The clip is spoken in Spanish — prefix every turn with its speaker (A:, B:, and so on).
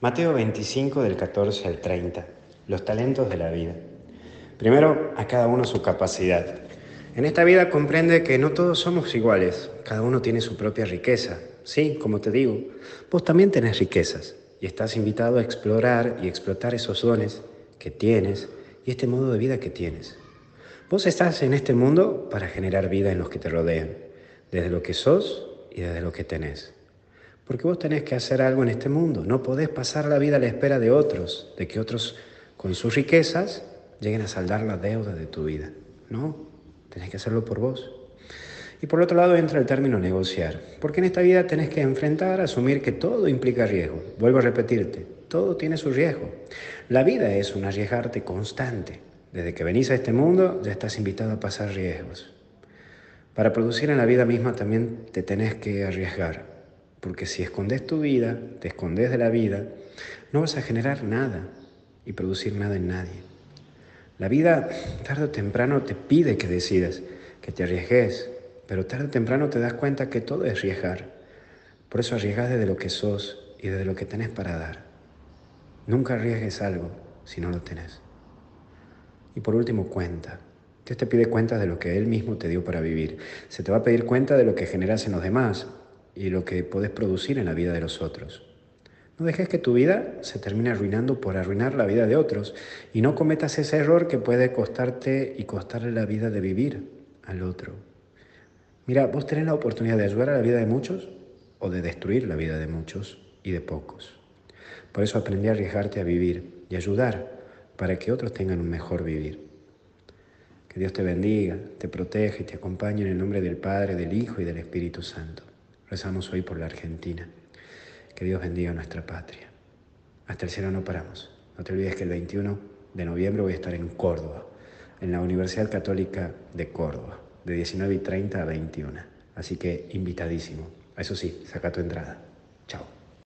A: Mateo 25 del 14 al 30. Los talentos de la vida. Primero, a cada uno su capacidad. En esta vida comprende que no todos somos iguales, cada uno tiene su propia riqueza. Sí, como te digo, vos también tenés riquezas y estás invitado a explorar y explotar esos dones que tienes y este modo de vida que tienes. Vos estás en este mundo para generar vida en los que te rodean, desde lo que sos y desde lo que tenés. Porque vos tenés que hacer algo en este mundo. No podés pasar la vida a la espera de otros, de que otros con sus riquezas lleguen a saldar la deuda de tu vida. No, tenés que hacerlo por vos. Y por otro lado entra el término negociar, porque en esta vida tenés que enfrentar, asumir que todo implica riesgo. Vuelvo a repetirte, todo tiene su riesgo. La vida es un arriesgarte constante. Desde que venís a este mundo ya estás invitado a pasar riesgos. Para producir en la vida misma también te tenés que arriesgar. Porque si escondes tu vida, te escondes de la vida, no vas a generar nada y producir nada en nadie. La vida tarde o temprano te pide que decidas, que te arriesgues, pero tarde o temprano te das cuenta que todo es arriesgar. Por eso arriesgas desde lo que sos y desde lo que tenés para dar. Nunca arriesgues algo si no lo tenés. Y por último, cuenta. Dios te pide cuenta de lo que Él mismo te dio para vivir. Se te va a pedir cuenta de lo que generas en los demás, y lo que podés producir en la vida de los otros. No dejes que tu vida se termine arruinando por arruinar la vida de otros y no cometas ese error que puede costarte y costarle la vida de vivir al otro. Mira, vos tenés la oportunidad de ayudar a la vida de muchos o de destruir la vida de muchos y de pocos. Por eso aprendí a arriesgarte a vivir y ayudar para que otros tengan un mejor vivir. Que Dios te bendiga, te proteja y te acompañe en el nombre del Padre, del Hijo y del Espíritu Santo. Rezamos hoy por la Argentina. Que Dios bendiga nuestra patria. Hasta el cielo no paramos. No te olvides que el 21 de noviembre voy a estar en Córdoba, en la Universidad Católica de Córdoba, de 19 y 30 a 21. Así que invitadísimo. Eso sí, saca tu entrada. Chao.